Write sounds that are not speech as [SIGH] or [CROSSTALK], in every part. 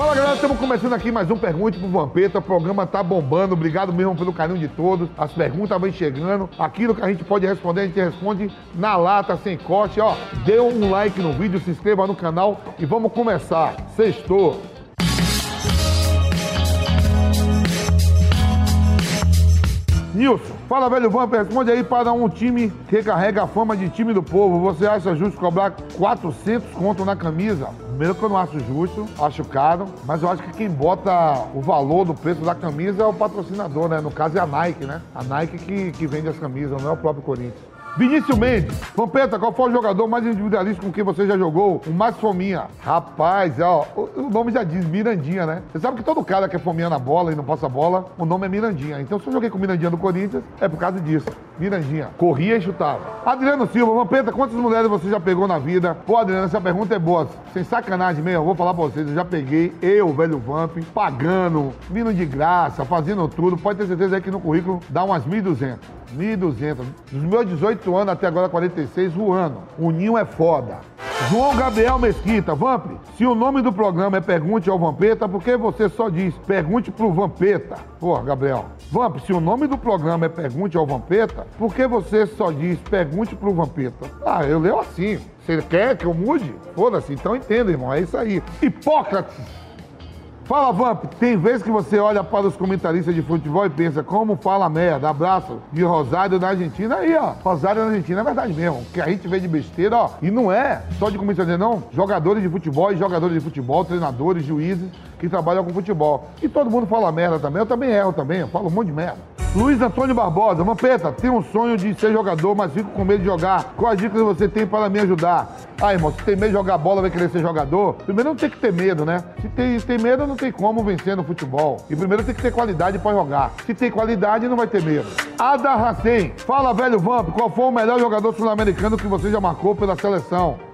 Fala galera, estamos começando aqui mais um Pergunte pro Vampeta. O programa tá bombando. Obrigado mesmo pelo carinho de todos. As perguntas vêm chegando. Aquilo que a gente pode responder, a gente responde na lata, sem corte. Ó, dê um like no vídeo, se inscreva no canal e vamos começar. Sextou. Nilson, fala velho Vamp, responde aí para um time que carrega a fama de time do povo. Você acha justo cobrar 400 conto na camisa? Primeiro que eu não acho justo, acho caro, mas eu acho que quem bota o valor do preço da camisa é o patrocinador, né? No caso é a Nike, né? A Nike que, que vende as camisas, não é o próprio Corinthians. Vinícius Mendes, Vampeta, qual foi o jogador mais individualista com quem você já jogou? O mais fominha. Rapaz, ó, o nome já diz, Mirandinha, né? Você sabe que todo cara que é fominha na bola e não passa bola, o nome é Mirandinha. Então se eu joguei com Mirandinha do Corinthians, é por causa disso. Mirandinha. Corria e chutava. Adriano Silva, Vampeta, quantas mulheres você já pegou na vida? Pô, Adriano, essa pergunta é boa. Sem sacanagem mesmo, eu vou falar pra vocês, eu já peguei, eu, velho Vamp, pagando, vindo de graça, fazendo tudo. Pode ter certeza aí que no currículo dá umas 1.200. 1.200. Dos meus 18 anos até agora 46, voando. O ninho é foda. João Gabriel Mesquita, Vamp, se o nome do programa é Pergunte ao Vampeta, por que você só diz Pergunte pro Vampeta? Pô, Gabriel. Vamp, se o nome do programa é Pergunte ao Vampeta, por que você só diz Pergunte pro Vampeta? Ah, eu leio assim. Você quer que eu mude? Foda-se, então entenda, irmão. É isso aí. Hipócrates. Fala, Vamp, tem vezes que você olha para os comentaristas de futebol e pensa, como fala merda, abraço de Rosário da Argentina. Aí, ó, Rosário da Argentina é verdade mesmo. que a gente vê de besteira, ó, e não é só de comentarista, não. Jogadores de futebol jogadores de futebol, treinadores, juízes que trabalham com futebol. E todo mundo fala merda também. Eu também erro também, eu falo um monte de merda. Luiz Antônio Barbosa, Vampeta, tenho um sonho de ser jogador, mas fico com medo de jogar. Quais dicas você tem para me ajudar? Ah, irmão, se tem medo de jogar bola, vai querer ser jogador? Primeiro não tem que ter medo, né? Se tem, tem medo, não tem como vencer no futebol. E primeiro tem que ter qualidade para jogar. Se tem qualidade, não vai ter medo. Ada Racem, fala velho Vamp, qual foi o melhor jogador sul-americano que você já marcou pela seleção?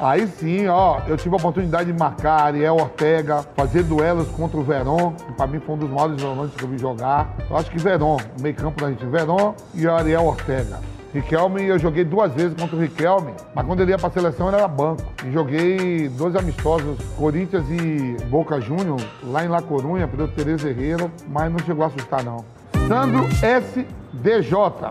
Aí sim, ó, eu tive a oportunidade de marcar Ariel Ortega, fazer duelos contra o Verón, que pra mim foi um dos maiores volantes que eu vi jogar. Eu acho que Verón, meio campo da gente, Verón e Ariel Ortega. Riquelme, eu joguei duas vezes contra o Riquelme, mas quando ele ia pra seleção ele era banco. E joguei dois amistosos, Corinthians e Boca Júnior, lá em La Corunha, pelo Tereza Herrera, mas não chegou a assustar não. Sandro S. DJ.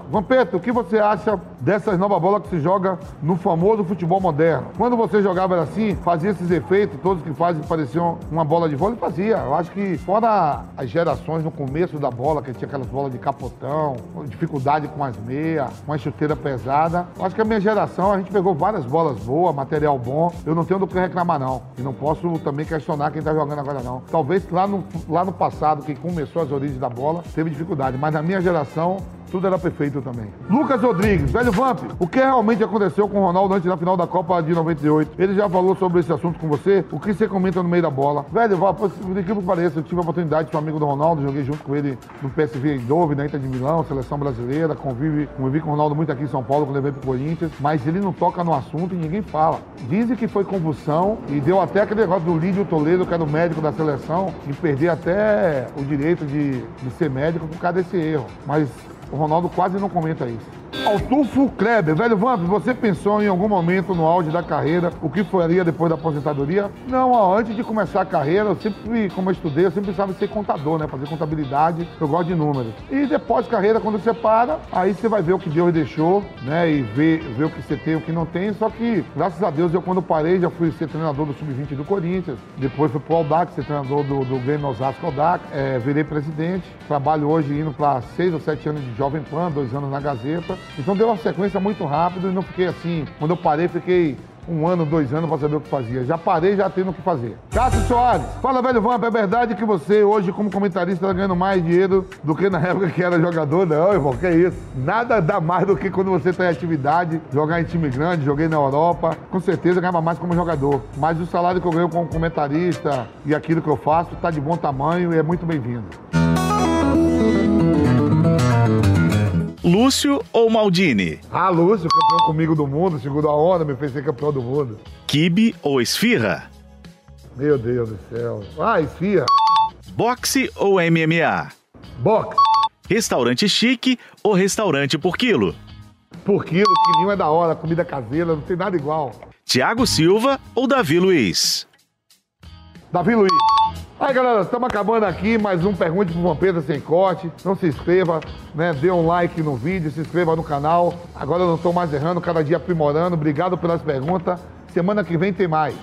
Vampeta, o que você acha dessas novas bolas que se joga no famoso futebol moderno? Quando você jogava assim, fazia esses efeitos, todos que fazem pareciam uma bola de vôlei, fazia. Eu acho que fora as gerações no começo da bola, que tinha aquelas bolas de capotão, dificuldade com as meias, com a chuteira pesada, eu acho que a minha geração, a gente pegou várias bolas boas, material bom, eu não tenho do que reclamar não. E não posso também questionar quem tá jogando agora não. Talvez lá no, lá no passado, quem começou as origens da bola, teve dificuldade, mas na minha geração, tudo era perfeito também. Lucas Rodrigues, velho Vamp, o que realmente aconteceu com o Ronaldo antes da final da Copa de 98? Ele já falou sobre esse assunto com você? O que você comenta no meio da bola? Velho, Vamp, por incrível que pareça, eu tive a oportunidade de ser amigo do Ronaldo, joguei junto com ele no PSV Eindhoven, na Inter de Milão, seleção brasileira, convive, convivi com o Ronaldo muito aqui em São Paulo, quando levei pro Corinthians, mas ele não toca no assunto e ninguém fala. Dizem que foi convulsão e deu até aquele negócio do Lídio Toledo, que era o médico da seleção, e perder até o direito de, de ser médico por causa desse erro. Mas o Ronaldo quase não comenta isso. Altufo Kleber, velho Vamp, você pensou em algum momento no auge da carreira o que faria depois da aposentadoria? Não, ó, antes de começar a carreira, eu sempre, como eu estudei, eu sempre precisava ser contador, né? Fazer contabilidade, eu gosto de números. E depois de carreira, quando você para, aí você vai ver o que Deus deixou, né? E ver, ver o que você tem e o que não tem. Só que, graças a Deus, eu quando parei, já fui ser treinador do Sub-20 do Corinthians. Depois fui pro Aldac, ser treinador do, do Grêmio Osasco Aldac. É, virei presidente. Trabalho hoje indo para seis ou sete anos de Jovem Pan, dois anos na Gazeta. Então deu uma sequência muito rápida e não fiquei assim. Quando eu parei, fiquei um ano, dois anos para saber o que fazia. Já parei, já tendo o que fazer. Cássio Soares, fala, velho Vamp, é verdade que você hoje, como comentarista, está ganhando mais dinheiro do que na [LAUGHS] época que era jogador? Não, irmão, que isso. Nada dá mais do que quando você está em atividade, jogar em time grande, joguei na Europa. Com certeza ganhava mais como jogador. Mas o salário que eu ganho como comentarista e aquilo que eu faço está de bom tamanho e é muito bem-vindo. Lúcio ou Maldini? Ah, Lúcio, campeão comigo do mundo, segundo a onda, me fez ser campeão do mundo. Kibe ou Esfirra? Meu Deus do céu. Ah, esfirra. Boxe ou MMA? Box. Restaurante chique ou restaurante por quilo? Por quilo, quilinho é da hora, comida caseira, não tem nada igual. Tiago Silva ou Davi Luiz? Davi Luiz. Aí, galera, estamos acabando aqui mais um Pergunte pro Vampeta Sem Corte. Não se inscreva, né? Dê um like no vídeo, se inscreva no canal. Agora eu não estou mais errando, cada dia aprimorando. Obrigado pelas perguntas. Semana que vem tem mais.